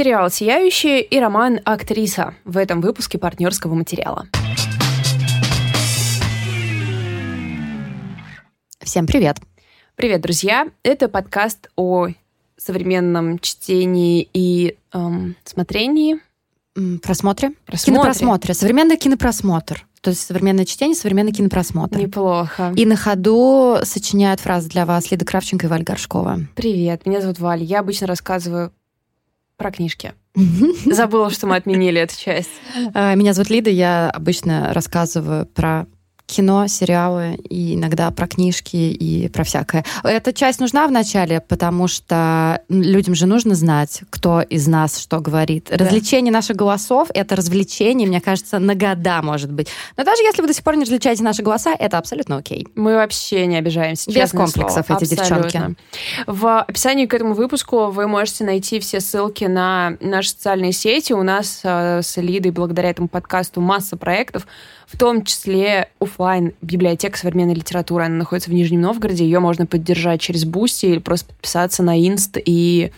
сериал «Сияющие» и роман «Актриса» в этом выпуске партнерского материала. Всем привет! Привет, друзья! Это подкаст о современном чтении и эм, смотрении. Просмотре? Просмотре. Кинопросмотре. Современный кинопросмотр. То есть современное чтение, современный кинопросмотр. Неплохо. И на ходу сочиняют фразы для вас Лида Кравченко и Валь Горшкова. Привет, меня зовут Валя. Я обычно рассказываю про книжки. Забыла, что мы отменили эту часть. А, меня зовут Лида, я обычно рассказываю про кино, сериалы и иногда про книжки и про всякое. Эта часть нужна в начале, потому что людям же нужно знать, кто из нас что говорит. Да. Развлечение наших голосов — это развлечение, мне кажется, на года, может быть. Но даже если вы до сих пор не различаете наши голоса, это абсолютно окей. Мы вообще не обижаемся, Без комплексов слово. эти Абсолютно. девчонки. В описании к этому выпуску вы можете найти все ссылки на наши социальные сети. У нас э, с Лидой благодаря этому подкасту масса проектов, в том числе офлайн библиотека современной литературы. Она находится в Нижнем Новгороде. Ее можно поддержать через Бусти или просто подписаться на Инст и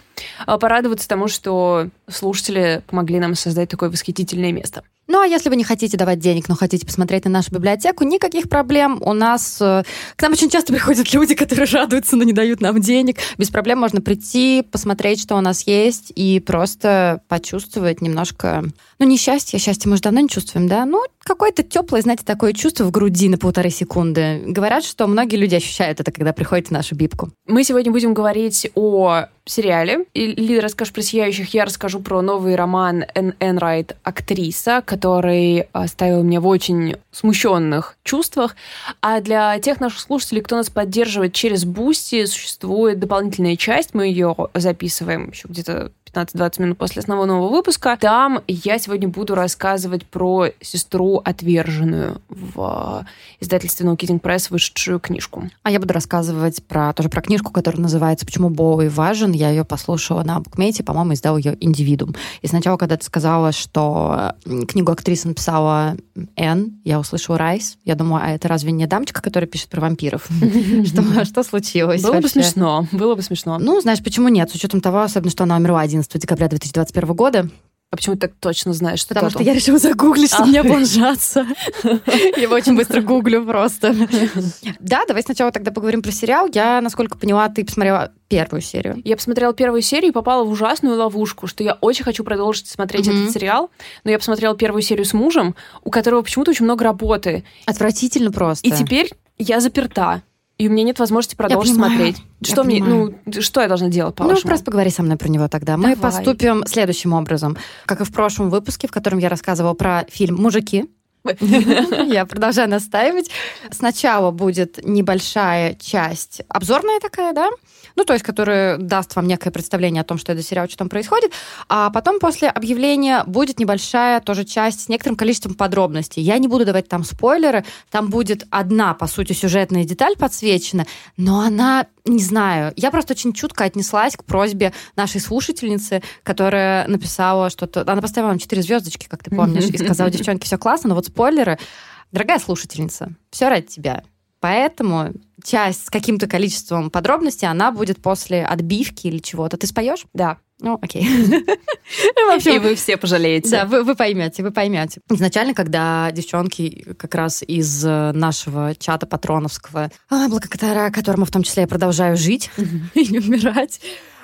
а, порадоваться тому, что слушатели помогли нам создать такое восхитительное место. Ну, а если вы не хотите давать денег, но хотите посмотреть на нашу библиотеку, никаких проблем. У нас э, к нам очень часто приходят люди, которые радуются, но не дают нам денег. Без проблем можно прийти, посмотреть, что у нас есть, и просто почувствовать немножко... Ну, не счастье, счастье мы же давно не чувствуем, да? Ну, какое-то теплое, знаете, такое чувство в груди на полторы секунды. Говорят, что многие люди ощущают это, когда приходят в нашу бибку. Мы сегодня будем говорить о сериале. Лида расскажет про «Сияющих», я расскажу про новый роман Эн Энрайт «Актриса», который оставил меня в очень смущенных чувствах. А для тех наших слушателей, кто нас поддерживает через Бусти, существует дополнительная часть. Мы ее записываем еще где-то 15-20 минут после основного выпуска. Там я сегодня буду рассказывать про сестру отверженную в издательстве No Kidding Press вышедшую книжку. А я буду рассказывать про тоже про книжку, которая называется «Почему Боуи важен». Я ее послушала на Букмейте, по-моему, издал ее «Индивидуум». И сначала, когда ты сказала, что книгу актриса написала Энн, я услышала Райс. Я думаю, а это разве не дамочка, которая пишет про вампиров? Что случилось Было бы смешно. Было бы смешно. Ну, знаешь, почему нет? С учетом того, особенно, что она умерла 11 декабря 2021 года. А почему ты так точно знаешь, что Потому что я решила загуглить, чтобы А. не облажаться. Я его очень быстро гуглю просто. Да, давай сначала тогда поговорим про сериал. Я, насколько поняла, ты посмотрела первую серию. Я посмотрела первую серию и попала в ужасную ловушку, что я очень хочу продолжить смотреть этот сериал, но я посмотрела первую серию с мужем, у которого почему-то очень много работы. Отвратительно просто. И теперь я заперта. И у меня нет возможности продолжить смотреть. я Что мне, понимаю. ну, что я должна делать, Ну, по-вашему? просто поговори со мной про него тогда. Мы Давай. поступим следующим образом. Как и в прошлом выпуске, в котором я рассказывала про фильм «Мужики». Я продолжаю настаивать. Сначала будет небольшая часть, обзорная такая, да? Ну, то есть, которая даст вам некое представление о том, что это сериал, что там происходит. А потом после объявления будет небольшая тоже часть с некоторым количеством подробностей. Я не буду давать там спойлеры. Там будет одна, по сути, сюжетная деталь подсвечена, но она, не знаю, я просто очень чутко отнеслась к просьбе нашей слушательницы, которая написала что-то... Она поставила нам четыре звездочки, как ты помнишь, и сказала, девчонки, все классно, но вот спойлеры. Дорогая слушательница, все ради тебя. Поэтому часть с каким-то количеством подробностей, она будет после отбивки или чего-то. Ты споешь? Да. Ну, окей. Общем, И вы все пожалеете. да, вы, вы поймете, вы поймете. Изначально, когда девчонки как раз из э, нашего чата патроновского, а, благодаря которому в том числе я продолжаю жить и не умирать,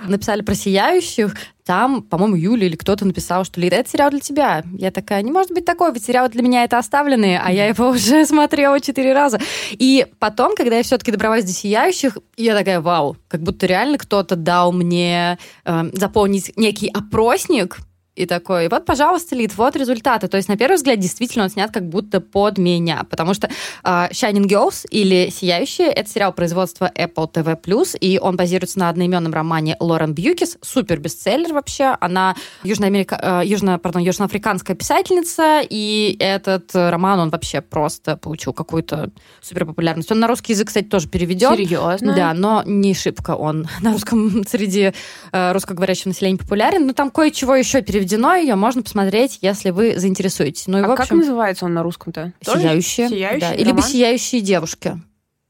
написали про сияющих, там, по-моему, Юля или кто-то написал, что Лида, это сериал для тебя. Я такая, не может быть такой, ведь сериал для меня это оставленные, а я его уже смотрела четыре раза. И потом, когда я все-таки добралась до сияющих, я такая, вау, как будто реально кто-то дал мне э, заполнить некий опросник, и такой, вот, пожалуйста, Лид, вот результаты. То есть, на первый взгляд, действительно, он снят как будто под меня. Потому что э, Shining Girls или «Сияющие» — это сериал производства Apple TV+, и он базируется на одноименном романе Лорен Бьюкис. Супер бестселлер вообще. Она южноамерика... э, южно, пардон, южноафриканская писательница, и этот роман, он вообще просто получил какую-то супер популярность. Он на русский язык, кстати, тоже переведен. Серьезно? Да, но не шибко он на русском среди э, русскоговорящего населения популярен. Но там кое-чего еще переведено, ее можно посмотреть, если вы заинтересуетесь. Ну и, А в как общем, называется он на русском-то? Сияющие. Сияющий да, либо сияющие девушки.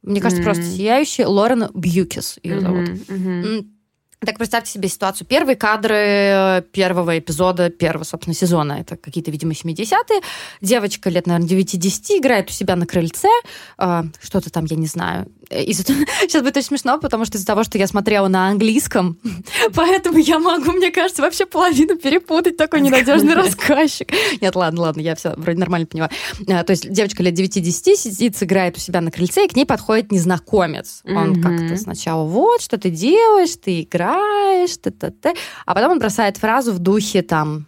Мне кажется, М. просто сияющие. Лорен Бьюкис ее зовут. Мгм, мгм. М, Так представьте себе ситуацию. Первые кадры э, первого эпизода первого, собственно, сезона. Это какие-то, видимо, 70-е. Девочка лет, наверное, 9-10 играет у себя на крыльце. Э, что-то там, я не знаю. Э, из Сейчас будет очень смешно, потому что из-за того, что я смотрела на английском, поэтому я могу, мне кажется, вообще половину перепутать. Такой ненадежный рассказчик. Нет, ладно, ладно, я все вроде нормально поняла. То есть девочка лет 9-10 сидит, играет у себя на крыльце, и к ней подходит незнакомец. Он как-то сначала, вот, что ты делаешь, ты играешь, играешь, т -т -т. а потом он бросает фразу в духе там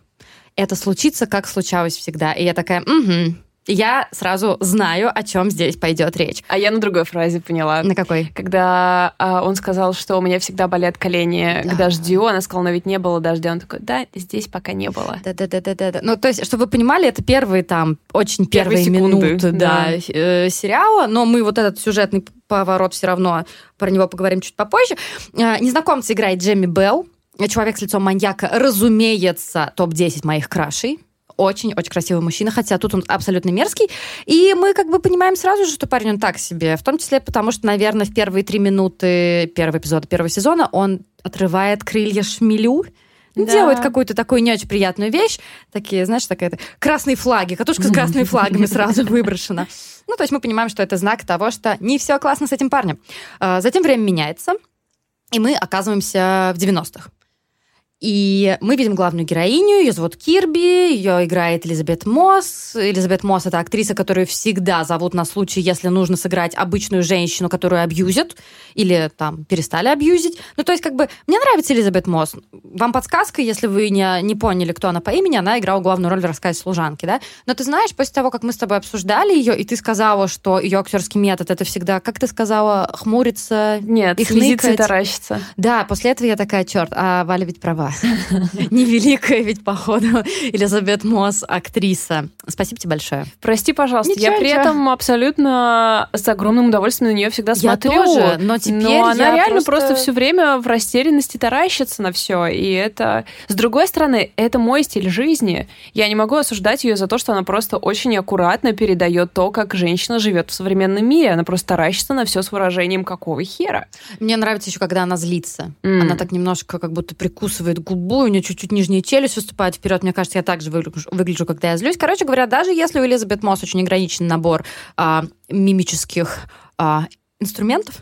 «это случится, как случалось всегда». И я такая «угу». Я сразу знаю, о чем здесь пойдет речь. А я на другой фразе поняла. На какой? Когда а, он сказал, что у меня всегда болят колени да. к дождю, она сказала, но ведь не было дождя. Он такой, да, здесь пока не было. Да-да-да-да-да. Ну, то есть, чтобы вы понимали, это первые там, очень первые, первые минуты да. Да, э, сериала, но мы вот этот сюжетный поворот все равно, про него поговорим чуть попозже. Э, незнакомца играет Джемми Белл, человек с лицом маньяка, разумеется, топ-10 моих крашей очень-очень красивый мужчина, хотя тут он абсолютно мерзкий. И мы как бы понимаем сразу же, что парень он так себе, в том числе потому, что, наверное, в первые три минуты первого эпизода первого сезона он отрывает крылья шмелю, да. делает какую-то такую не очень приятную вещь. Такие, знаешь, такая красные флаги, катушка с красными флагами сразу выброшена. Ну, то есть мы понимаем, что это знак того, что не все классно с этим парнем. А, затем время меняется, и мы оказываемся в 90-х. И мы видим главную героиню, ее зовут Кирби, ее играет Элизабет Мосс. Элизабет Мосс — это актриса, которую всегда зовут на случай, если нужно сыграть обычную женщину, которую абьюзят, или там перестали абьюзить. Ну, то есть, как бы, мне нравится Элизабет Мосс. Вам подсказка, если вы не, не поняли, кто она по имени, она играла главную роль в рассказе служанки, да? Но ты знаешь, после того, как мы с тобой обсуждали ее, и ты сказала, что ее актерский метод — это всегда, как ты сказала, хмуриться, Нет, слезиться и таращиться. Да, после этого я такая, черт, а Валя ведь права. Невеликая ведь, походу, Элизабет Мосс, актриса. Спасибо тебе большое. Прости, пожалуйста, ничего, я при ничего. этом абсолютно с огромным удовольствием на нее всегда я смотрю. Тоже, но теперь но она реально просто... просто все время в растерянности таращится на все. И это... С другой стороны, это мой стиль жизни. Я не могу осуждать ее за то, что она просто очень аккуратно передает то, как женщина живет в современном мире. Она просто таращится на все с выражением какого хера. Мне нравится еще, когда она злится. Mm. Она так немножко как будто прикусывает губу, у нее чуть-чуть нижняя челюсть выступает вперед. Мне кажется, я также выгляжу, выгляжу, когда я злюсь. Короче говоря, даже если у Элизабет Мосс очень ограниченный набор а, мимических а, инструментов,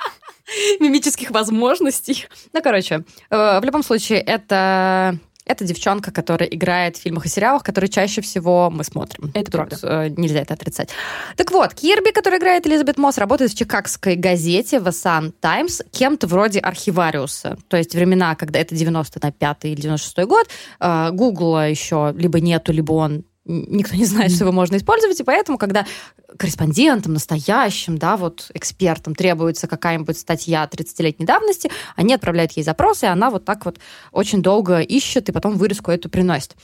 мимических возможностей. Ну, короче, э, в любом случае, это это девчонка, которая играет в фильмах и сериалах, которые чаще всего мы смотрим. Это Тут, правда. Э, нельзя это отрицать. Так вот, Кирби, которая играет Элизабет Мосс, работает в чикагской газете The Sun Times кем-то вроде архивариуса. То есть времена, когда это 95 или 96 год, э, Гугла еще либо нету, либо он никто не знает, что его можно использовать, и поэтому, когда корреспондентам, настоящим, да, вот экспертам требуется какая-нибудь статья 30-летней давности, они отправляют ей запросы, и она вот так вот очень долго ищет, и потом вырезку эту приносит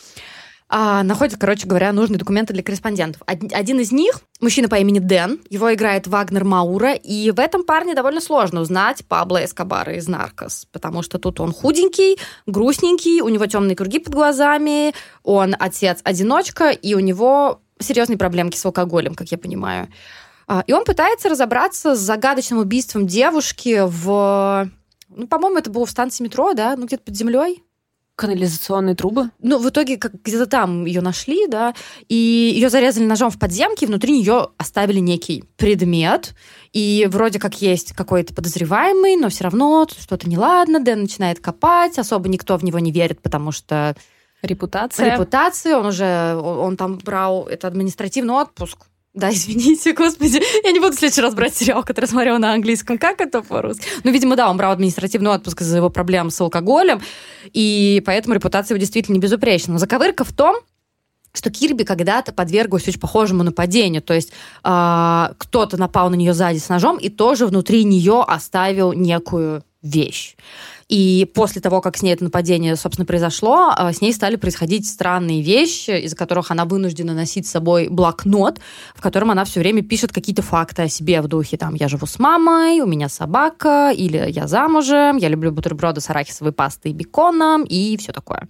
а, находит, короче говоря, нужные документы для корреспондентов. Один из них, мужчина по имени Дэн, его играет Вагнер Маура, и в этом парне довольно сложно узнать Пабло Эскобара из «Наркос», потому что тут он худенький, грустненький, у него темные круги под глазами, он отец-одиночка, и у него серьезные проблемки с алкоголем, как я понимаю. А, и он пытается разобраться с загадочным убийством девушки в... Ну, по-моему, это было в станции метро, да? Ну, где-то под землей канализационные трубы? Ну, в итоге как где-то там ее нашли, да, и ее зарезали ножом в подземке, и внутри нее оставили некий предмет, и вроде как есть какой-то подозреваемый, но все равно что-то неладно, Дэн начинает копать, особо никто в него не верит, потому что Репутация. Репутация, он уже, он там брал это административный отпуск, да, извините, господи. Я не буду в следующий раз брать сериал, который смотрел на английском. Как это по-русски? Ну, видимо, да, он брал административный отпуск из-за его проблем с алкоголем, и поэтому репутация его действительно не безупречна. Но заковырка в том, что Кирби когда-то подверглась очень похожему нападению. То есть э, кто-то напал на нее сзади с ножом и тоже внутри нее оставил некую вещь. И после того, как с ней это нападение, собственно, произошло, а, с ней стали происходить странные вещи, из-за которых она вынуждена носить с собой блокнот, в котором она все время пишет какие-то факты о себе в духе, там, я живу с мамой, у меня собака, или я замужем, я люблю бутерброды с арахисовой пастой и беконом, и все такое.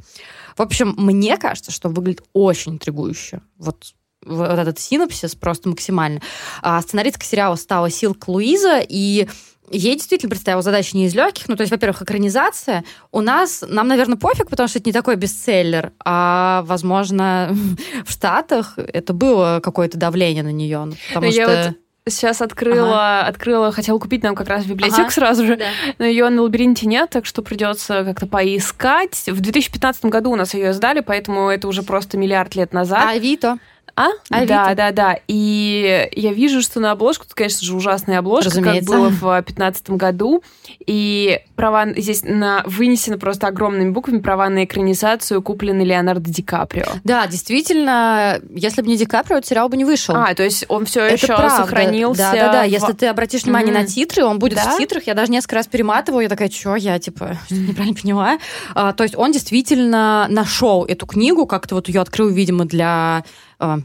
В общем, мне кажется, что выглядит очень интригующе. Вот вот этот синопсис просто максимально. А сценаристка сериала стала Силк Луиза, и Ей действительно представила задачу не из легких. Ну, то есть, во-первых, экранизация. У нас, нам, наверное, пофиг, потому что это не такой бестселлер. А, возможно, в Штатах это было какое-то давление на нее. Ну, потому Я что... вот сейчас открыла, ага. открыла, хотела купить нам как раз библиотеку ага, сразу же, да. но ее на лабиринте нет, так что придется как-то поискать. В 2015 году у нас ее сдали, поэтому это уже просто миллиард лет назад. А Авито? А? Авито. Да, да, да. И я вижу, что на обложку, тут, конечно же, ужасная обложка, Разумеется. как было в 2015 году. И права здесь на, вынесены просто огромными буквами права на экранизацию куплены Леонардо Ди Каприо. Да, действительно, если бы не Ди Каприо, сериал бы не вышел. А, то есть он все Это еще правда. сохранился. Да, да, да. в- Если ты обратишь внимание Мгм. на титры, он будет Да? в титрах. Я даже несколько раз перематываю, я такая, что я, типа, что-то неправильно поняла. А, то есть он действительно нашел эту книгу, как-то вот ее открыл, видимо, для а,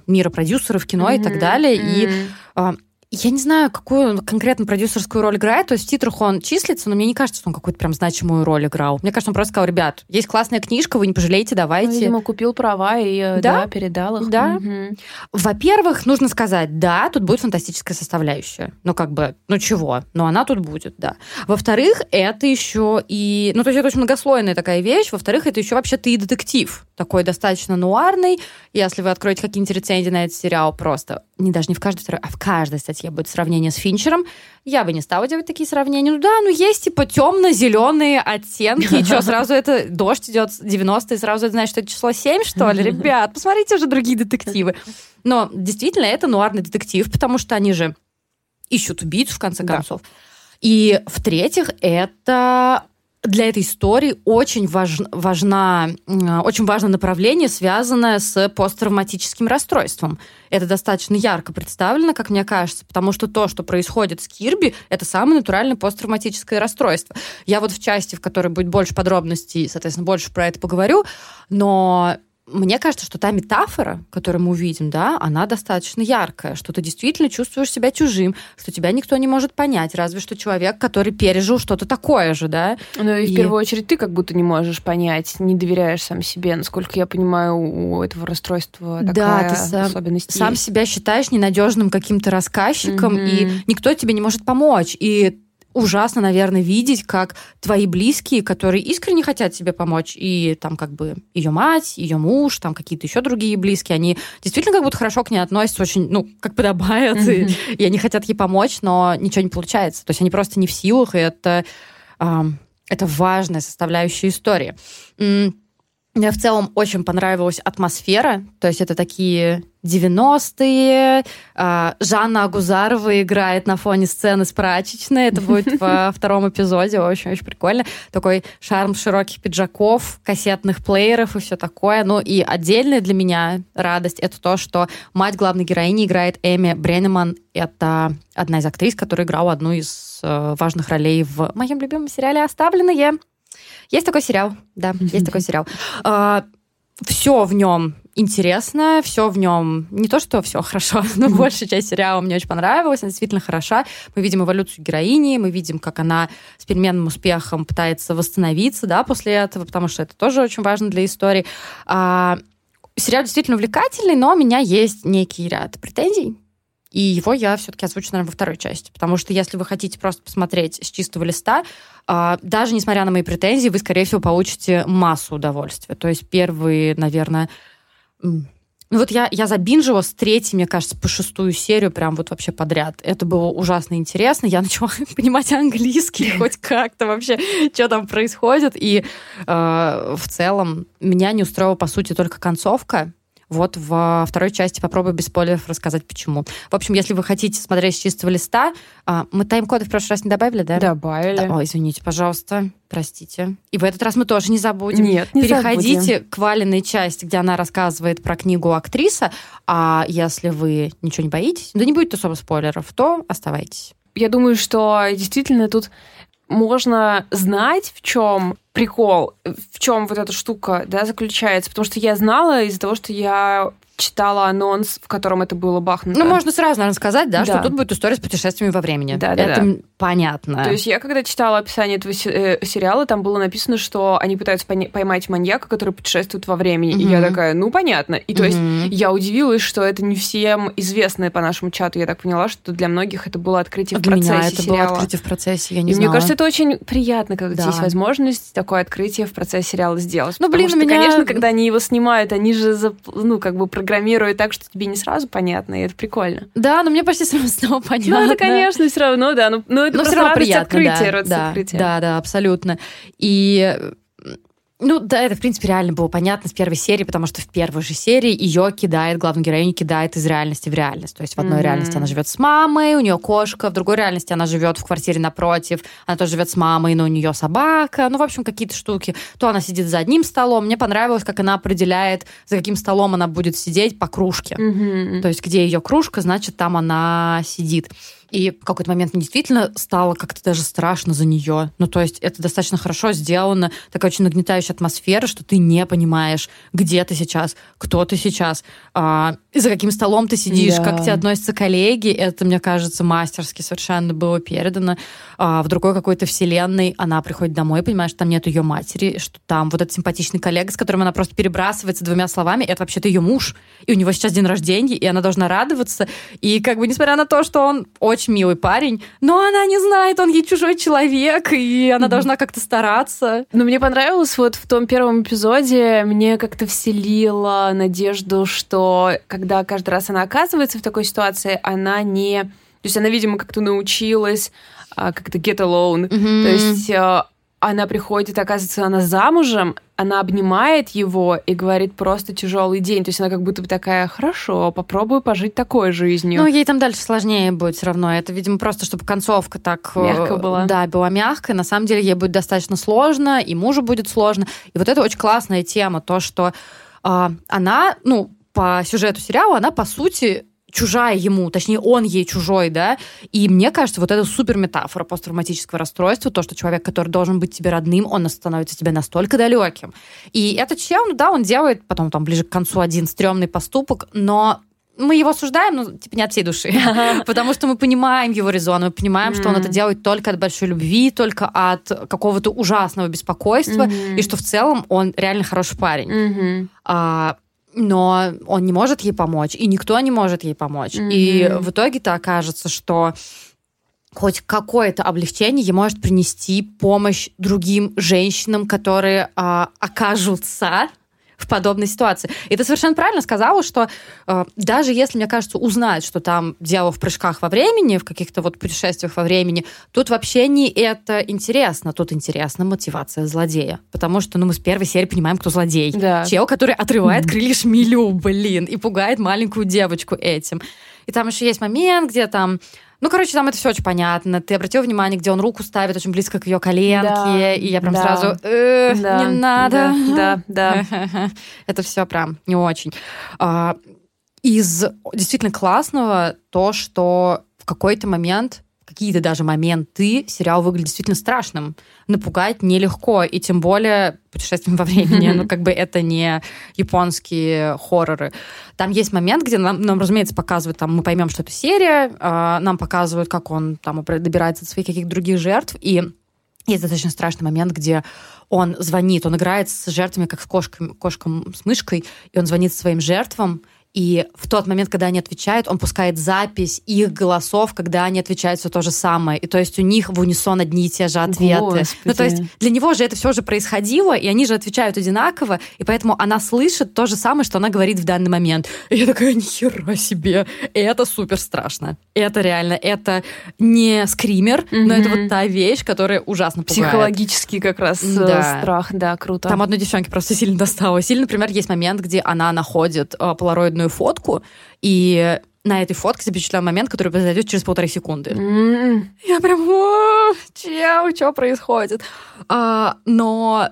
мира продюсеров кино и так далее. И мгм. а, я не знаю, какую он конкретно продюсерскую роль играет. То есть в титрах он числится, но мне не кажется, что он какую-то прям значимую роль играл. Мне кажется, он просто сказал, ребят, есть классная книжка, вы не пожалеете, Ну, давайте. видимо, купил права и э, Да? да, передал их. Да. Мгм. Во-первых, нужно сказать, да, тут будет фантастическая составляющая. Ну, как бы, ну чего? Но она тут будет, да. Во-вторых, это еще и... Ну, то есть это очень многослойная такая вещь. Во-вторых, это еще вообще-то и детектив. Такой достаточно нуарный. Если вы откроете какие-нибудь рецензии на этот сериал, просто... Не даже не в каждой второй, а в каждой статье будет сравнение с Финчером. Я бы не стала делать такие сравнения. Ну да, ну есть типа темно-зеленые оттенки. И что, сразу это дождь идет 90 и сразу это значит, что это число 7, что ли? Ребят, посмотрите уже другие детективы. Но действительно, это нуарный детектив, потому что они же ищут убийцу, в конце Да. концов. И в-третьих, это для этой истории очень важ, важна, м, очень важное направление, связанное с посттравматическим расстройством. Это достаточно ярко представлено, как мне кажется, потому что то, что происходит с Кирби, это самое натуральное посттравматическое расстройство. Я вот в части, в которой будет больше подробностей, соответственно, больше про это поговорю, но мне кажется, что та метафора, которую мы увидим, да, она достаточно яркая, что ты действительно чувствуешь себя чужим, что тебя никто не может понять, разве что человек, который пережил что-то такое же, да. Ну и, И- в первую очередь ты как будто не можешь понять, не доверяешь сам себе. Насколько я понимаю, у этого расстройства Да, такая ты сам- особенность Сам есть. себя считаешь ненадежным каким-то рассказчиком, Мгм. и никто тебе не может помочь. И ужасно, наверное, видеть, как твои близкие, которые искренне хотят тебе помочь, и там как бы ее мать, ее муж, там какие-то еще другие близкие, они действительно как будто хорошо к ней относятся, очень, ну, как подобает, и, Мгм. и они хотят ей помочь, но ничего не получается. То есть они просто не в силах, и это, ам, это важная составляющая истории. Мне в целом очень понравилась атмосфера, то есть это такие 90-е, а, Жанна Агузарова играет на фоне сцены с прачечной, это будет во втором эпизоде, очень-очень прикольно. Такой шарм широких пиджаков, кассетных плееров и все такое. Ну и отдельная для меня радость это то, что мать главной героини играет Эми Бреннеман. Это одна из актрис, которая играла одну из э, важных ролей в моем любимом сериале «Оставленные». Есть такой сериал, да, есть такой сериал. Все в нем интересно, все в нем не то, что все хорошо, но большая часть сериала мне очень понравилась, она действительно хороша. Мы видим эволюцию героини, мы видим, как она с переменным успехом пытается восстановиться, да, после этого, потому что это тоже очень важно для истории. А, сериал действительно увлекательный, но у меня есть некий ряд претензий. И его я все-таки озвучу, наверное, во второй части. Потому что если вы хотите просто посмотреть с чистого листа, а, даже несмотря на мои претензии, вы, скорее всего, получите массу удовольствия. То есть первые, наверное... Ну вот я, я забинжила с третьей, мне кажется, по шестую серию прям вот вообще подряд. Это было ужасно интересно. Я начала понимать английский хоть как-то вообще, что там происходит. И э, в целом меня не устроила, по сути, только концовка. Вот во второй части попробую без спойлеров рассказать, почему. В общем, если вы хотите смотреть с чистого листа, а, мы тайм-коды в прошлый раз не добавили, да? Добавили. Да, Ой, извините, пожалуйста, простите. И в этот раз мы тоже не забудем. Нет, не Переходите забудем. к Валеной части, где она рассказывает про книгу актриса. А если вы ничего не боитесь, да не будет особо спойлеров, то оставайтесь. Я думаю, что действительно тут можно знать, в чем прикол, в чем вот эта штука, да, заключается, потому что я знала из-за того, что я читала анонс, в котором это было бахнуто. Ну, можно сразу, наверное, сказать, да, да. что тут будет история с путешествиями во времени. Да, да, это да. понятно. То есть я, когда читала описание этого э, сериала, там было написано, что они пытаются поймать маньяка, который путешествует во времени. Mm-hmm. И я такая, ну, понятно. И то mm-hmm. есть я удивилась, что это не всем известно по нашему чату. Я так поняла, что для многих это было открытие а в процессе меня это сериала. было открытие в процессе, я не И знала. мне кажется, это очень приятно, когда да. есть возможность такое открытие в процессе сериала сделать. Ну, блин, что, у меня... конечно, когда они его снимают, они же, ну, как бы программируют так, что тебе не сразу понятно, и это прикольно. Да, но мне почти снова понятно. Ну, это, конечно, все равно, да. Но, но это но все равно приятно, открытие, да, да, да, да, абсолютно. И ну да, это, в принципе, реально было понятно с первой серии, потому что в первой же серии ее кидает, главную героиню кидает из реальности в реальность. То есть в одной mm-hmm. реальности она живет с мамой, у нее кошка, в другой реальности она живет в квартире напротив, она тоже живет с мамой, но у нее собака. Ну, в общем, какие-то штуки. То она сидит за одним столом. Мне понравилось, как она определяет, за каким столом она будет сидеть по кружке. Mm-hmm. То есть где ее кружка, значит, там она сидит. И в какой-то момент мне действительно стало как-то даже страшно за нее. Ну, то есть это достаточно хорошо сделано, такая очень нагнетающая атмосфера, что ты не понимаешь, где ты сейчас, кто ты сейчас, а, за каким столом ты сидишь, да. как к тебе относятся коллеги. Это, мне кажется, мастерски совершенно было передано. А, в другой какой-то вселенной она приходит домой, понимаешь, что там нет ее матери, что там вот этот симпатичный коллега, с которым она просто перебрасывается двумя словами, это вообще-то ее муж, и у него сейчас день рождения, и она должна радоваться. И как бы, несмотря на то, что он очень милый парень, но она не знает, он ей чужой человек, и она mm-hmm. должна как-то стараться. Но мне понравилось вот в том первом эпизоде, мне как-то вселило надежду, что когда каждый раз она оказывается в такой ситуации, она не... То есть она, видимо, как-то научилась а, как-то get alone. Mm-hmm. То есть а, она приходит, оказывается, она замужем, она обнимает его и говорит просто тяжелый день. То есть она как будто бы такая, хорошо, попробую пожить такой жизнью. Ну, ей там дальше сложнее будет все равно. Это, видимо, просто, чтобы концовка так... Э, Мягко была. Да, была мягкая. На самом деле ей будет достаточно сложно, и мужу будет сложно. И вот это очень классная тема, то, что э, она, ну, по сюжету сериала, она, по сути, чужая ему, точнее, он ей чужой, да, и мне кажется, вот это супер метафора посттравматического расстройства, то, что человек, который должен быть тебе родным, он становится тебе настолько далеким. И этот чел, ну да, он делает потом там ближе к концу один стрёмный поступок, но мы его осуждаем, ну, типа, не от всей души. Потому что мы понимаем его резон, мы понимаем, что он это делает только от большой любви, только от какого-то ужасного беспокойства, и что в целом он реально хороший парень. А, но он не может ей помочь, и никто не может ей помочь. Мгм. И в итоге-то окажется, что хоть какое-то облегчение ей может принести помощь другим женщинам, которые а, окажутся в подобной ситуации. И ты совершенно правильно сказала, что э, даже если, мне кажется, узнать, что там дело в прыжках во времени, в каких-то вот путешествиях во времени, тут вообще не это интересно. Тут интересна мотивация злодея. Потому что, ну, мы с первой серии понимаем, кто злодей. Да. Чел, который отрывает крылья шмелю, блин, и пугает маленькую девочку этим. И там еще есть момент, где там ну, короче, там это все очень понятно. Ты обратил внимание, где он руку ставит очень близко к ее коленке, Да, и я прям да. сразу «Э, Да, не надо. Да, да, да. Это все прям не очень. А, Из действительно классного то, что в какой-то момент какие-то даже моменты сериал выглядит действительно страшным. Напугать нелегко, и тем более путешествием во времени, ну, как бы это не японские хорроры. Там есть момент, где нам, нам, разумеется, показывают, там, мы поймем, что это серия, а, нам показывают, как он там добирается до своих каких-то других жертв, и есть достаточно страшный момент, где он звонит, он играет с жертвами, как с кошкой, кошком с мышкой, и он звонит своим жертвам, и в тот момент, когда они отвечают, он пускает запись их голосов, когда они отвечают все то же самое. И то есть у них в унисон одни и те же ответы. Господи. Ну, то есть для него же это все же происходило, и они же отвечают одинаково, и поэтому она слышит то же самое, что она говорит в данный момент. И я такая, нихера себе, это супер страшно. Это реально, это не скример, но это вот та вещь, которая ужасно пугает. Психологический как раз э, Да. страх, да, круто. Там одной девчонке просто сильно досталось. Или, например, есть момент, где она находит э, полароидную фотку, и на этой фотке запечатлен момент, который произойдет через полторы секунды. М, Я прям, «О, чел, что происходит? А, но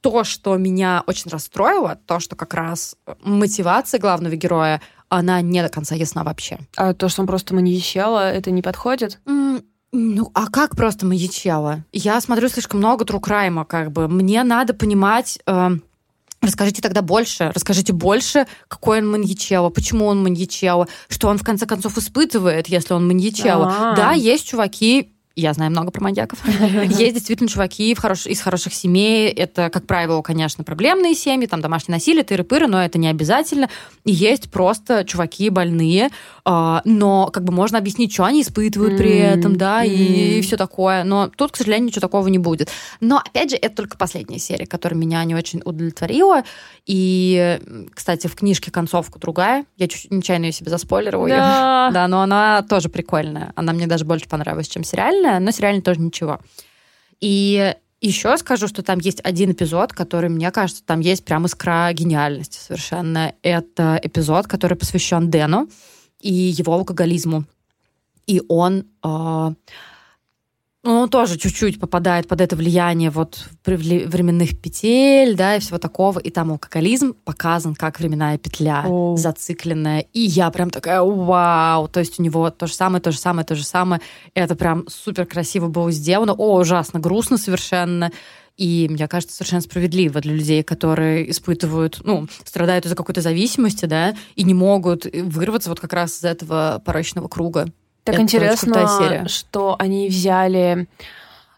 то, что меня очень расстроило, то, что как раз мотивация главного героя, она не до конца ясна вообще. А то, что он просто маньячело, это не подходит? М, Ну, а как просто маньячелло? Я смотрю слишком много трукрайма, как бы. Мне надо понимать... Э, Расскажите тогда больше, расскажите больше, какой он маньячелло, почему он маньячелло, что он в конце концов испытывает, если он маньячелло. А-а-а. Да, есть чуваки, я знаю много про маньяков. Есть действительно чуваки из хороших семей. Это, как правило, конечно, проблемные семьи, там домашнее насилие, тыры-пыры, но это не обязательно. И есть просто чуваки больные, а, но как бы можно объяснить, что они испытывают при этом, да, и все такое. Но тут, к сожалению, ничего такого не будет. Но, опять же, это только последняя серия, которая меня не очень удовлетворила. И, кстати, в книжке концовка другая. Я чуть нечаянно ее себе заспойлерила. Да. да, но она тоже прикольная. Она мне даже больше понравилась, чем сериальная сериальная, но сериальная тоже ничего. И еще скажу, что там есть один эпизод, который, мне кажется, там есть прям искра гениальности совершенно. Это эпизод, который посвящен Дэну и его алкоголизму. И он э, он тоже чуть-чуть попадает под это влияние вот временных петель, да, и всего такого. И там алкоголизм показан как временная петля, О. зацикленная. И я прям такая, вау! То есть у него то же самое, то же самое, то же самое. Это прям супер красиво было сделано. О, ужасно грустно совершенно. И мне кажется, совершенно справедливо для людей, которые испытывают, ну, страдают из-за какой-то зависимости, да, и не могут вырваться вот как раз из этого порочного круга. Так Это интересно, что они взяли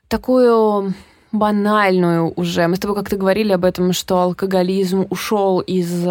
такую банальную уже. Мы с тобой как-то говорили об этом, что алкоголизм ушел из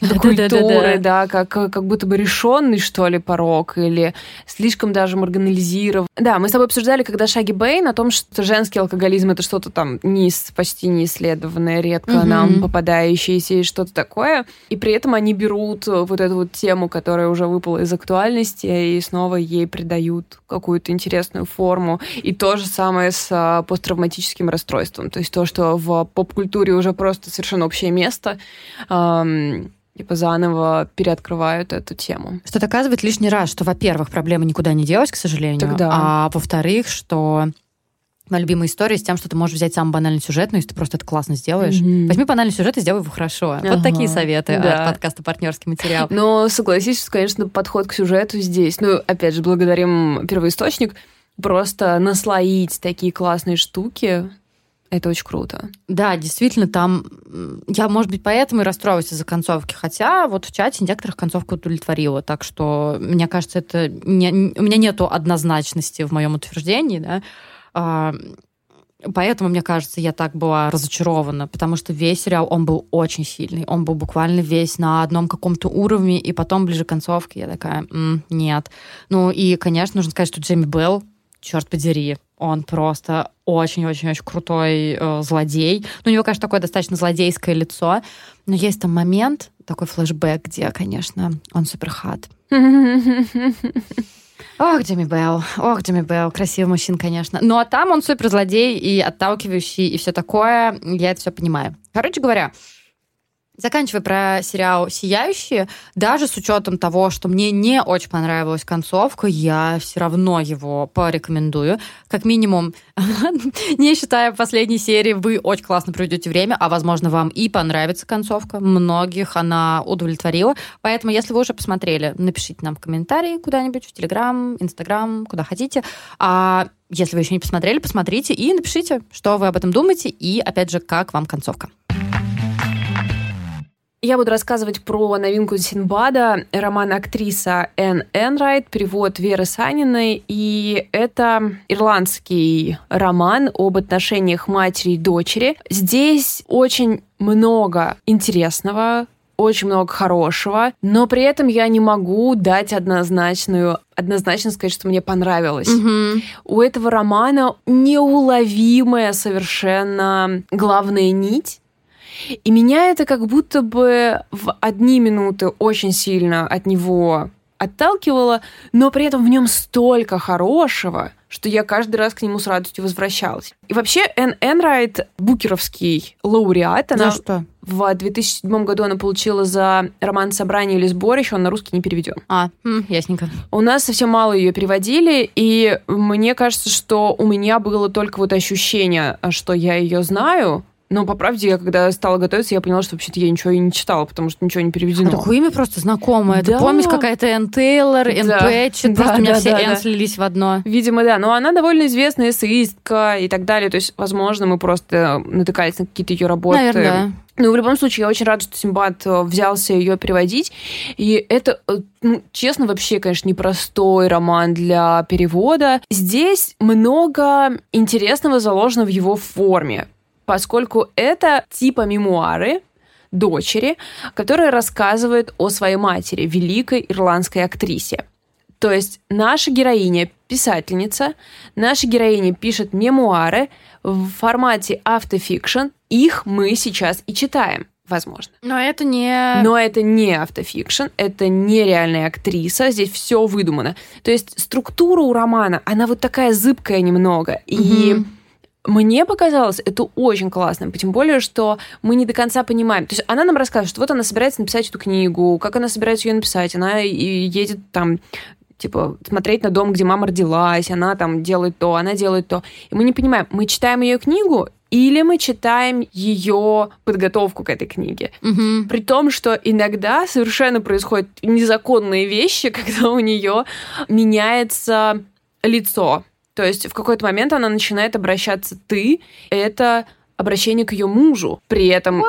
э, культуры, да, как, как будто бы решенный, что ли, порог, или слишком даже маргинализирован. Да, мы с тобой обсуждали, когда Шаги Бэйн, о том, что женский алкоголизм это что-то там не, почти неисследованное, редко угу. нам попадающееся и что-то такое. И при этом они берут вот эту вот тему, которая уже выпала из актуальности, и снова ей придают какую-то интересную форму. И то же самое с а, посттравматическим расстройством. То есть то, что в поп-культуре уже просто совершенно общее место, типа заново переоткрывают эту тему. Что доказывает лишний раз, что, во-первых, проблема никуда не делась, к сожалению, Тогда. а во-вторых, что моя любимая история с тем, что ты можешь взять самый банальный сюжет, но если ты просто это классно сделаешь. Mm-hmm. Возьми банальный сюжет и сделай его хорошо. Ага. Вот такие советы да. от подкаста «Партнерский материал». Но согласись, что, конечно, подход к сюжету здесь, ну, опять же, благодарим первоисточник, просто наслоить такие классные штуки, это очень круто. Да, действительно, там я, может быть, поэтому и расстроилась из-за концовки, хотя вот в чате некоторых концовку удовлетворила, так что мне кажется, это не, у меня нету однозначности в моем утверждении, да, а, Поэтому, мне кажется, я так была разочарована, потому что весь сериал, он был очень сильный. Он был буквально весь на одном каком-то уровне, и потом, ближе к концовке, я такая, М, нет. Ну и, конечно, нужно сказать, что Джейми Белл, черт подери, он просто очень-очень-очень крутой э, злодей. Ну, у него, конечно, такое достаточно злодейское лицо, но есть там момент, такой флешбэк, где, конечно, он супер хат. Ох, Джимми Белл, ох, Джимми Белл, красивый мужчина, конечно. Ну, а там он супер злодей и отталкивающий, и все такое. Я это все понимаю. Короче говоря, Заканчивая про сериал «Сияющие», даже с учетом того, что мне не очень понравилась концовка, я все равно его порекомендую. Как минимум, не считая последней серии, вы очень классно проведете время, а, возможно, вам и понравится концовка. Многих она удовлетворила. Поэтому, если вы уже посмотрели, напишите нам в комментарии куда-нибудь, в Телеграм, Инстаграм, куда хотите. А если вы еще не посмотрели, посмотрите и напишите, что вы об этом думаете, и, опять же, как вам концовка. Я буду рассказывать про новинку Синбада, роман актриса Энн Энрайт, перевод Веры Саниной. И это ирландский роман об отношениях матери и дочери. Здесь очень много интересного, очень много хорошего, но при этом я не могу дать однозначную однозначно сказать, что мне понравилось. Угу. У этого романа неуловимая совершенно главная нить и меня это как будто бы в одни минуты очень сильно от него отталкивало, но при этом в нем столько хорошего, что я каждый раз к нему с радостью возвращалась. И вообще Энн Энрайт, букеровский лауреат, она что? в 2007 году она получила за роман «Собрание или сборище», он на русский не переведен. А, ясненько. У нас совсем мало ее переводили, и мне кажется, что у меня было только вот ощущение, что я ее знаю, Но, по правде, я когда стала готовиться, я поняла, что вообще-то я ничего и не читала, потому что ничего не переведено. А такое имя просто знакомое. Да. Это помесь какая-то Энн Тейлор, Энн Да. Пэтчет. Да, Просто у меня да, все да, Энн да. слились в одно. Видимо, да. Но она довольно известная эссеистка и так далее. То есть, возможно, мы просто натыкались на какие-то ее работы. Наверное, да. Ну, в любом случае, я очень рада, что Симбад э, взялся ее переводить. И это, э, ну, честно, вообще, конечно, непростой роман для перевода. Здесь много интересного заложено в его форме, поскольку это типа мемуары дочери, которая рассказывает о своей матери, великой ирландской актрисе. То есть наша героиня писательница, наша героиня пишет мемуары в формате автофикшн. Их мы сейчас и читаем, возможно. Но это не... Но это не автофикшн, это не реальная актриса, здесь все выдумано. То есть структура у романа, она вот такая зыбкая немного. И Мгм. Мне показалось это очень классно, тем более, что мы не до конца понимаем. То есть она нам рассказывает, что вот она собирается написать эту книгу, как она собирается ее написать, она и едет там типа, смотреть на дом, где мама родилась, она там делает то, она делает то. И мы не понимаем, мы читаем ее книгу или мы читаем ее подготовку к этой книге. Мгм. При том, что иногда совершенно происходят незаконные вещи, когда у нее меняется лицо. То есть в какой-то момент она начинает обращаться ты. Это обращение к ее мужу. При этом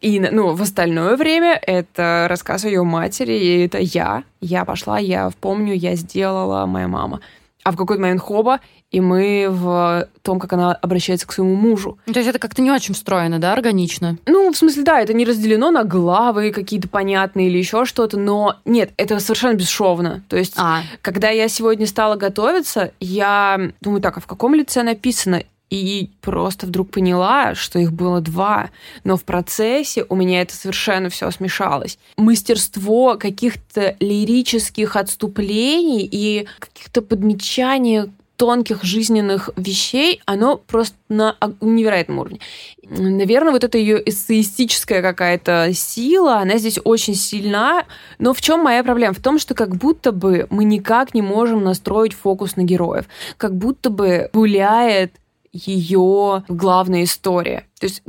и ну, в остальное время это рассказ о ее матери, и это я. Я пошла, я помню, я сделала, моя мама. А в какой-то момент хоба, и мы в том, как она обращается к своему мужу. Ну, То есть это как-то не очень встроено, да, органично? Ну, в смысле, да, это не разделено на главы какие-то понятные или еще что-то, но нет, это совершенно бесшовно. То есть, А, когда я сегодня стала готовиться, я думаю, так, а в каком лице написано? И просто вдруг поняла, что их было два. Но в процессе у меня это совершенно все смешалось. Мастерство каких-то лирических отступлений и каких-то подмечаний тонких жизненных вещей, оно просто на невероятном уровне. Наверное, вот эта ее эссеистическая какая-то сила, она здесь очень сильна. Но в чем моя проблема? В том, что как будто бы мы никак не можем настроить фокус на героев. Как будто бы гуляет ее главная история. То есть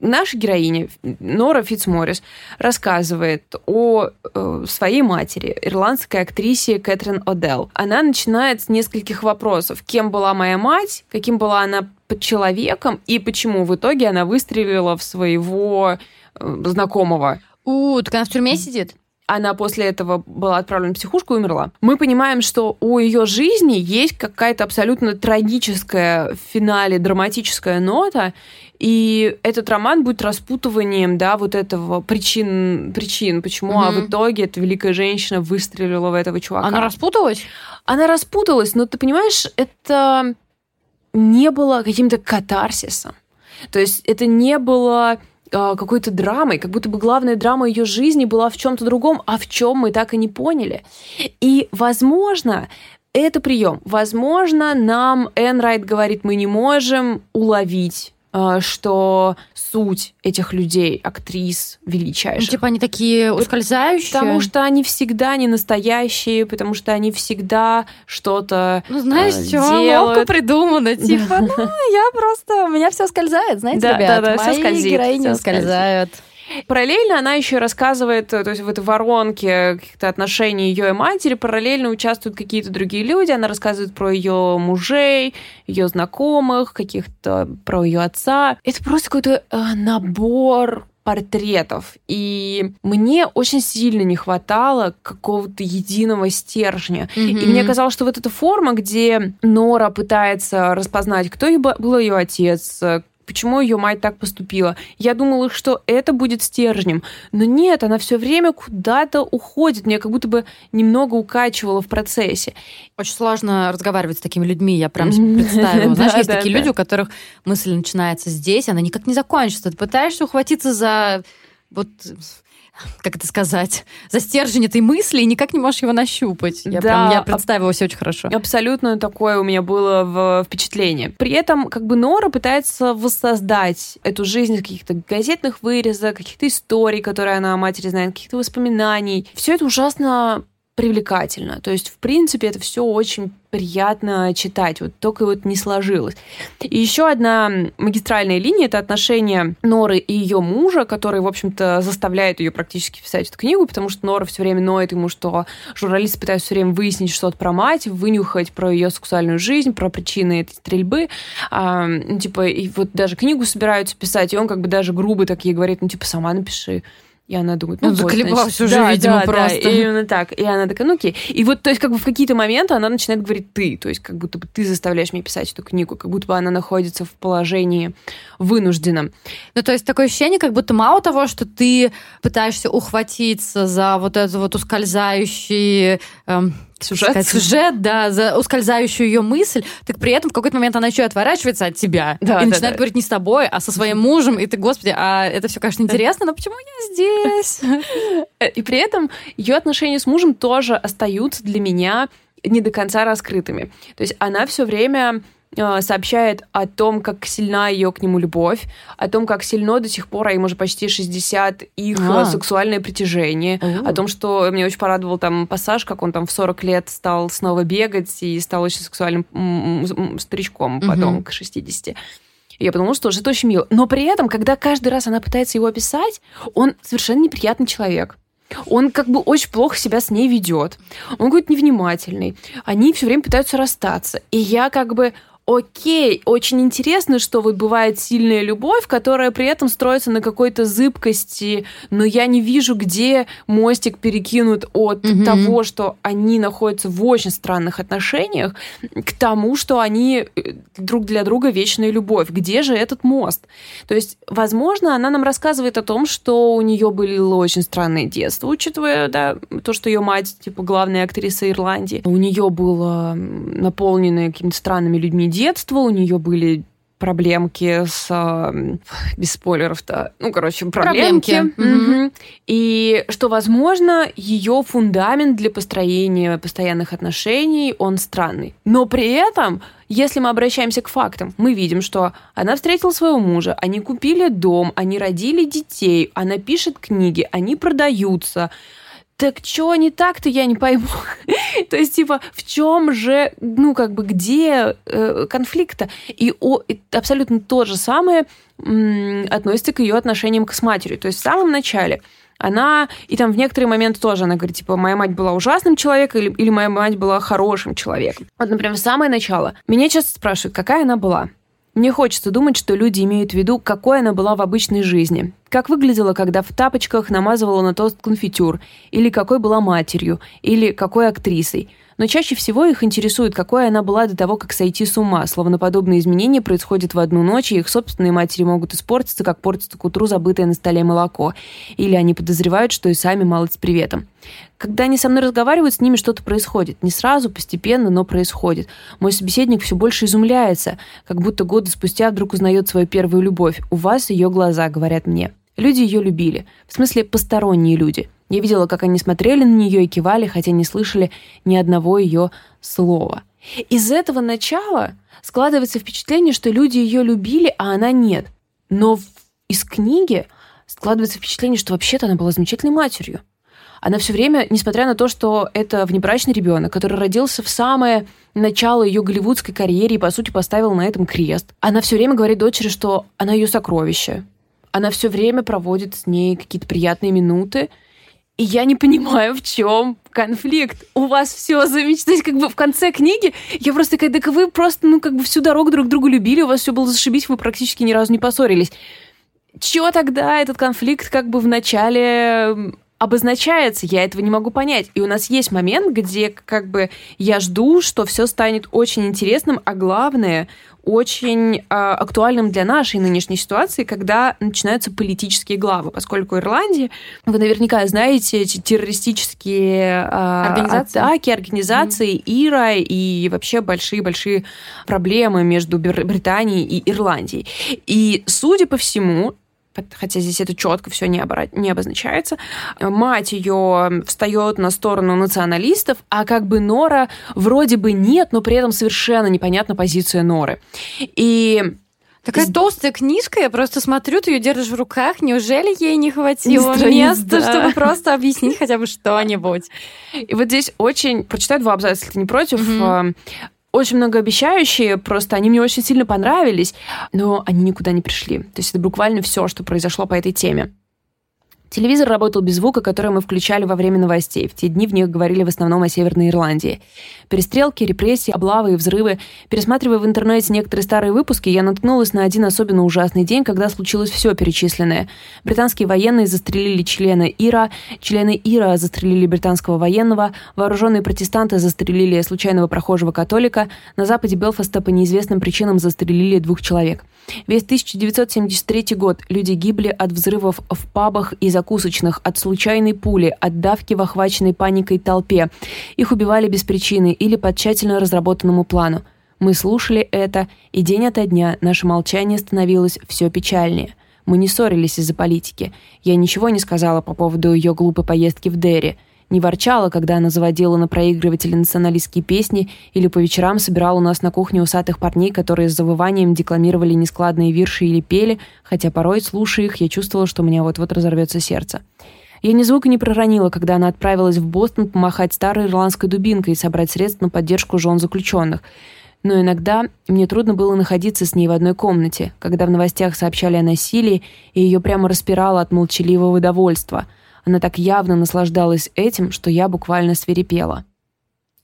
наша героиня Нора Фитцморрис рассказывает о э, своей матери, ирландской актрисе Кэтрин О'Делл. Она начинает с нескольких вопросов. Кем была моя мать? Каким была она под человеком? И почему в итоге она выстрелила в своего э, знакомого? у, так она в тюрьме сидит? Она после этого была отправлена в психушку и умерла. Мы понимаем, что у ее жизни есть какая-то абсолютно трагическая в финале драматическая нота, и этот роман будет распутыванием, да, вот этого причин, причин, почему, а в итоге эта великая женщина выстрелила в этого чувака. Она распуталась? Она распуталась, но ты понимаешь, это не было каким-то катарсисом. То есть это не было какой-то драмой, как будто бы главная драма ее жизни была в чем-то другом, а в чем мы так и не поняли. И, возможно, это прием. Возможно, нам Энрайт говорит, мы не можем уловить а, что суть этих людей, актрис Ну, величайших. типа они такие ускользающие? Потому что они всегда не настоящие, потому что они всегда что-то Ну, знаешь, э, что, ловко придумано. Типа, ну, я просто... У меня все скользает, знаете, ребят. Мои героини всё скользают. Параллельно она еще рассказывает, э, то есть в этой воронке каких-то отношений ее и матери, параллельно участвуют какие-то другие люди. Она рассказывает про ее мужей, ее знакомых, каких-то про ее отца. Это просто какой-то э, набор портретов. И мне очень сильно не хватало какого-то единого стержня. И мне казалось, что вот эта форма, где Нора пытается распознать, кто был ее отец, э, почему ее мать так поступила. Я думала, что это будет стержнем. Но нет, она все время куда-то уходит. Меня как будто бы немного укачивала в процессе. Очень сложно разговаривать с такими людьми, я прям представила. Знаешь, есть такие люди, у которых мысль начинается здесь, она никак не закончится. Ты пытаешься ухватиться за вот как это сказать, за стержень этой мысли и никак не можешь его нащупать. Я, Да, прям, я представила себе очень хорошо. Абсолютно такое у меня было в- впечатление. При этом как бы Нора пытается воссоздать эту жизнь из каких-то газетных вырезок, каких-то историй, которые она о матери знает, каких-то воспоминаний. Все это ужасно привлекательно. То есть, в принципе, это все очень приятно читать. Вот только вот не сложилось. И еще одна магистральная линия — это отношения Норы и ее мужа, который, в общем-то, заставляет ее практически писать эту книгу, потому что Нора все время ноет ему, что журналисты пытаются все время выяснить что-то про мать, вынюхать про ее сексуальную жизнь, про причины этой стрельбы. А, ну, типа, и вот даже книгу собираются писать, и он как бы даже грубо так ей говорит, ну, типа, сама напиши. И она думает, ну, ну вот, заколебалась уже, да, видимо, да, просто. Да, именно так. И она такая, ну окей. И вот, то есть, как бы в какие-то моменты она начинает говорить ты, то есть, как будто бы ты заставляешь меня писать эту книгу, как будто бы она находится в положении вынужденном. Ну, то есть, такое ощущение, как будто мало того, что ты пытаешься ухватиться за вот этот вот ускользающий эм, сюжет. Сказать, сюжет, да, за ускользающую ее мысль, так при этом в какой-то момент она еще отворачивается от тебя да, и да, начинает да. говорить не с тобой, а со своим мужем, и ты, господи, а это все, конечно, интересно, но почему я здесь? И при этом ее отношения с мужем тоже остаются для меня не до конца раскрытыми. То есть она все время Э, сообщает о том, как сильна ее к нему любовь, о том, как сильно до сих пор, а им уже почти 60, их а. сексуальное притяжение, у о том, что мне очень порадовал там пассаж, как он там в 40 лет стал снова бегать и стал очень сексуальным старичком потом, к 60. Я подумала, что это очень мило. Но при этом, когда каждый раз она пытается его описать, он совершенно неприятный человек. Он как бы очень плохо себя с ней ведет. Он какой-то невнимательный. Они все время пытаются расстаться. И я как бы окей, очень интересно, что вот бывает сильная любовь, которая при этом строится на какой-то зыбкости, но я не вижу, где мостик перекинут от угу. того, что они находятся в очень странных отношениях, к тому, что они э, друг для друга вечная любовь. Где же этот мост? То есть, возможно, она нам рассказывает о том, что у нее было очень странное детство, учитывая да, то, что ее мать, типа, главная актриса Ирландии. У нее было наполненное какими-то странными людьми детства, у нее были проблемки с... Без спойлеров-то. Ну, короче, проблемки. проблемки. Угу. И что, возможно, ее фундамент для построения постоянных отношений, он странный. Но при этом, если мы обращаемся к фактам, мы видим, что она встретила своего мужа, они купили дом, они родили детей, она пишет книги, они продаются, так что не так-то, я не пойму. То есть, типа, в чем же, ну, как бы, где э, конфликта? И, о, и абсолютно то же самое м, относится к ее отношениям к с матерью. То есть, в самом начале она, и там в некоторые моменты тоже она говорит, типа, моя мать была ужасным человеком или, или моя мать была хорошим человеком. Вот, например, в самое начало. Меня часто спрашивают, какая она была. Мне хочется думать, что люди имеют в виду, какой она была в обычной жизни. Как выглядела, когда в тапочках намазывала на тост конфитюр, или какой была матерью, или какой актрисой – но чаще всего их интересует, какой она была до того, как сойти с ума, словно подобные изменения происходят в одну ночь, и их собственные матери могут испортиться, как портится к утру забытое на столе молоко. Или они подозревают, что и сами малость с приветом. Когда они со мной разговаривают, с ними что-то происходит. Не сразу, постепенно, но происходит. Мой собеседник все больше изумляется, как будто годы спустя вдруг узнает свою первую любовь. У вас ее глаза, говорят мне. Люди ее любили. В смысле, посторонние люди. Я видела, как они смотрели на нее и кивали, хотя не слышали ни одного ее слова. Из этого начала складывается впечатление, что люди ее любили, а она нет. Но из книги складывается впечатление, что вообще-то она была замечательной матерью. Она все время, несмотря на то, что это внебрачный ребенок, который родился в самое начало ее голливудской карьеры и, по сути, поставил на этом крест, она все время говорит дочери, что она ее сокровище. Она все время проводит с ней какие-то приятные минуты, и я не понимаю, в чем конфликт. У вас все замечательно. Как бы в конце книги я просто такая, так вы просто, ну, как бы всю дорогу друг другу любили, у вас все было зашибись, вы практически ни разу не поссорились. Чего тогда этот конфликт как бы в начале обозначается, я этого не могу понять. И у нас есть момент, где как бы я жду, что все станет очень интересным, а главное, очень э, актуальным для нашей нынешней ситуации, когда начинаются политические главы, поскольку Ирландия, вы наверняка знаете эти террористические э, организации. атаки, организации, mm. ИРА и вообще большие-большие проблемы между Британией и Ирландией. И, судя по всему, хотя здесь это четко все не, обора... не обозначается. Мать ее встает на сторону националистов, а как бы Нора вроде бы нет, но при этом совершенно непонятна позиция Норы. И Такая толстая книжка, я просто смотрю, ты ее держишь в руках. Неужели ей не хватило Страниц, места, да. чтобы просто объяснить хотя бы что-нибудь? И вот здесь очень... Прочитаю два абзаца, если ты не против. Мгм. Очень многообещающие, просто они мне очень сильно понравились, но они никуда не пришли. То есть это буквально все, что произошло по этой теме. Телевизор работал без звука, который мы включали во время новостей. В те дни в них говорили в основном о Северной Ирландии. Перестрелки, репрессии, облавы и взрывы. Пересматривая в интернете некоторые старые выпуски, я наткнулась на один особенно ужасный день, когда случилось все перечисленное. Британские военные застрелили члена ИРА, члены ИРА застрелили британского военного, вооруженные протестанты застрелили случайного прохожего католика, на западе Белфаста по неизвестным причинам застрелили двух человек. Весь 1973 год люди гибли от взрывов в пабах и закусочных, от случайной пули, от давки в охваченной паникой толпе. Их убивали без причины или по тщательно разработанному плану. Мы слушали это, и день ото дня наше молчание становилось все печальнее. Мы не ссорились из-за политики. Я ничего не сказала по поводу ее глупой поездки в Дерри. Не ворчала, когда она заводила на проигрывателе националистские песни или по вечерам собирала у нас на кухне усатых парней, которые с завыванием декламировали нескладные вирши или пели, хотя порой, слушая их, я чувствовала, что у меня вот-вот разорвется сердце. Я ни звука не проронила, когда она отправилась в Бостон помахать старой ирландской дубинкой и собрать средства на поддержку жен заключенных. Но иногда мне трудно было находиться с ней в одной комнате, когда в новостях сообщали о насилии, и ее прямо распирало от молчаливого довольства. Она так явно наслаждалась этим, что я буквально свирепела.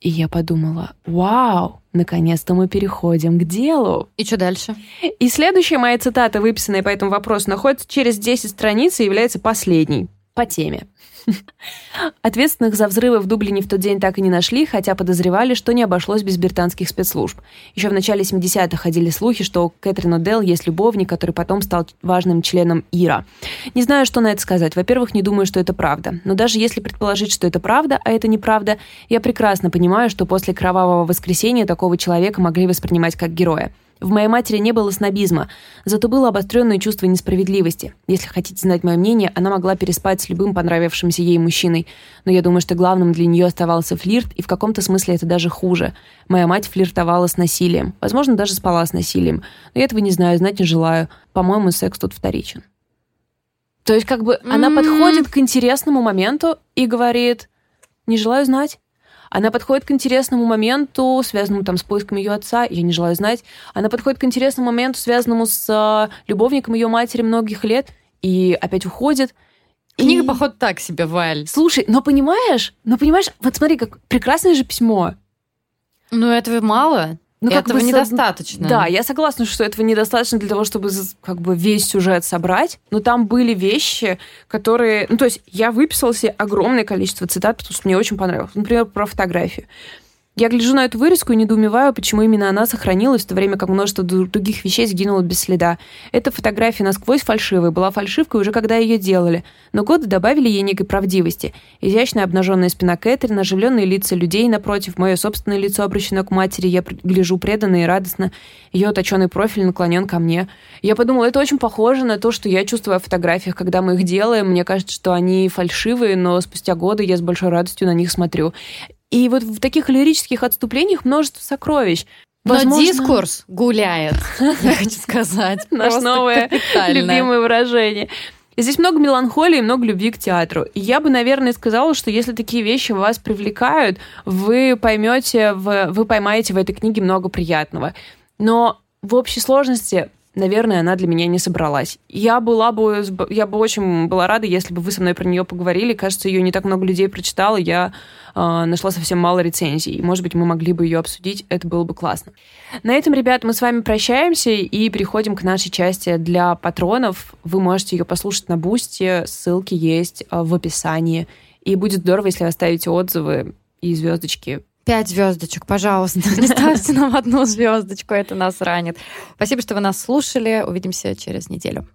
И я подумала, вау, наконец-то мы переходим к делу. И что дальше? И следующая моя цитата, выписанная по этому вопросу, находится через 10 страниц и является последней по теме. Ответственных за взрывы в Дублине в тот день так и не нашли, хотя подозревали, что не обошлось без британских спецслужб. Еще в начале 70-х ходили слухи, что Кэтрин О'Делл есть любовник, который потом стал важным членом ИРА. Не знаю, что на это сказать. Во-первых, не думаю, что это правда. Но даже если предположить, что это правда, а это неправда, я прекрасно понимаю, что после кровавого воскресенья такого человека могли воспринимать как героя. В моей матери не было снобизма, зато было обостренное чувство несправедливости. Если хотите знать мое мнение, она могла переспать с любым понравившимся ей мужчиной. Но я думаю, что главным для нее оставался флирт, и в каком-то смысле это даже хуже. Моя мать флиртовала с насилием. Возможно, даже спала с насилием. Но я этого не знаю, знать не желаю. По-моему, секс тут вторичен. То есть, как бы, она М. подходит к интересному моменту и говорит, не желаю знать. Она подходит к интересному моменту, связанному там с поиском ее отца, я не желаю знать. Она подходит к интересному моменту, связанному с а, любовником ее матери многих лет, и опять уходит. Книга, И- походу, так себе, Валь. Слушай, но понимаешь, но понимаешь, вот смотри, как прекрасное же письмо. Ну, этого мало. Ну, как этого бы недостаточно. Да, я согласна, что этого недостаточно для того, чтобы как бы весь сюжет собрать, но там были вещи, которые... Ну, то есть я выписала себе огромное количество цитат, потому что мне очень понравилось. Например, про фотографию. Я гляжу на эту вырезку и недоумеваю, почему именно она сохранилась, в то время как множество других вещей сгинуло без следа. Эта фотография насквозь фальшивая, была фальшивкой уже когда ее делали, но годы добавили ей некой правдивости. Изящная обнаженная спина Кэтрин, оживленные лица людей напротив, мое собственное лицо обращено к матери, я гляжу преданно и радостно, ее точеный профиль наклонен ко мне. Я подумала, это очень похоже на то, что я чувствую о фотографиях, когда мы их делаем. Мне кажется, что они фальшивые, но спустя годы я с большой радостью на них смотрю. И вот в таких лирических отступлениях множество сокровищ. Но Возможно, дискурс гуляет, я хочу сказать. Наше новое любимое выражение. Здесь много меланхолии много любви к театру. И я бы, наверное, сказала, что если такие вещи вас привлекают, вы поймете, вы поймаете в этой книге много приятного. Но в общей сложности, наверное, она для меня не собралась. Я была бы, я бы очень была рада, если бы вы со мной про нее поговорили. Кажется, ее не так много людей прочитало. Я э, нашла совсем мало рецензий. Может быть, мы могли бы ее обсудить. Это было бы классно. На этом, ребят, мы с вами прощаемся и переходим к нашей части для патронов. Вы можете ее послушать на Бусте, ссылки есть э, в описании. И будет здорово, если оставите отзывы и звездочки. Пять звездочек, пожалуйста. Не ставьте нам одну звездочку, это нас ранит. Спасибо, что вы нас слушали. Увидимся через неделю.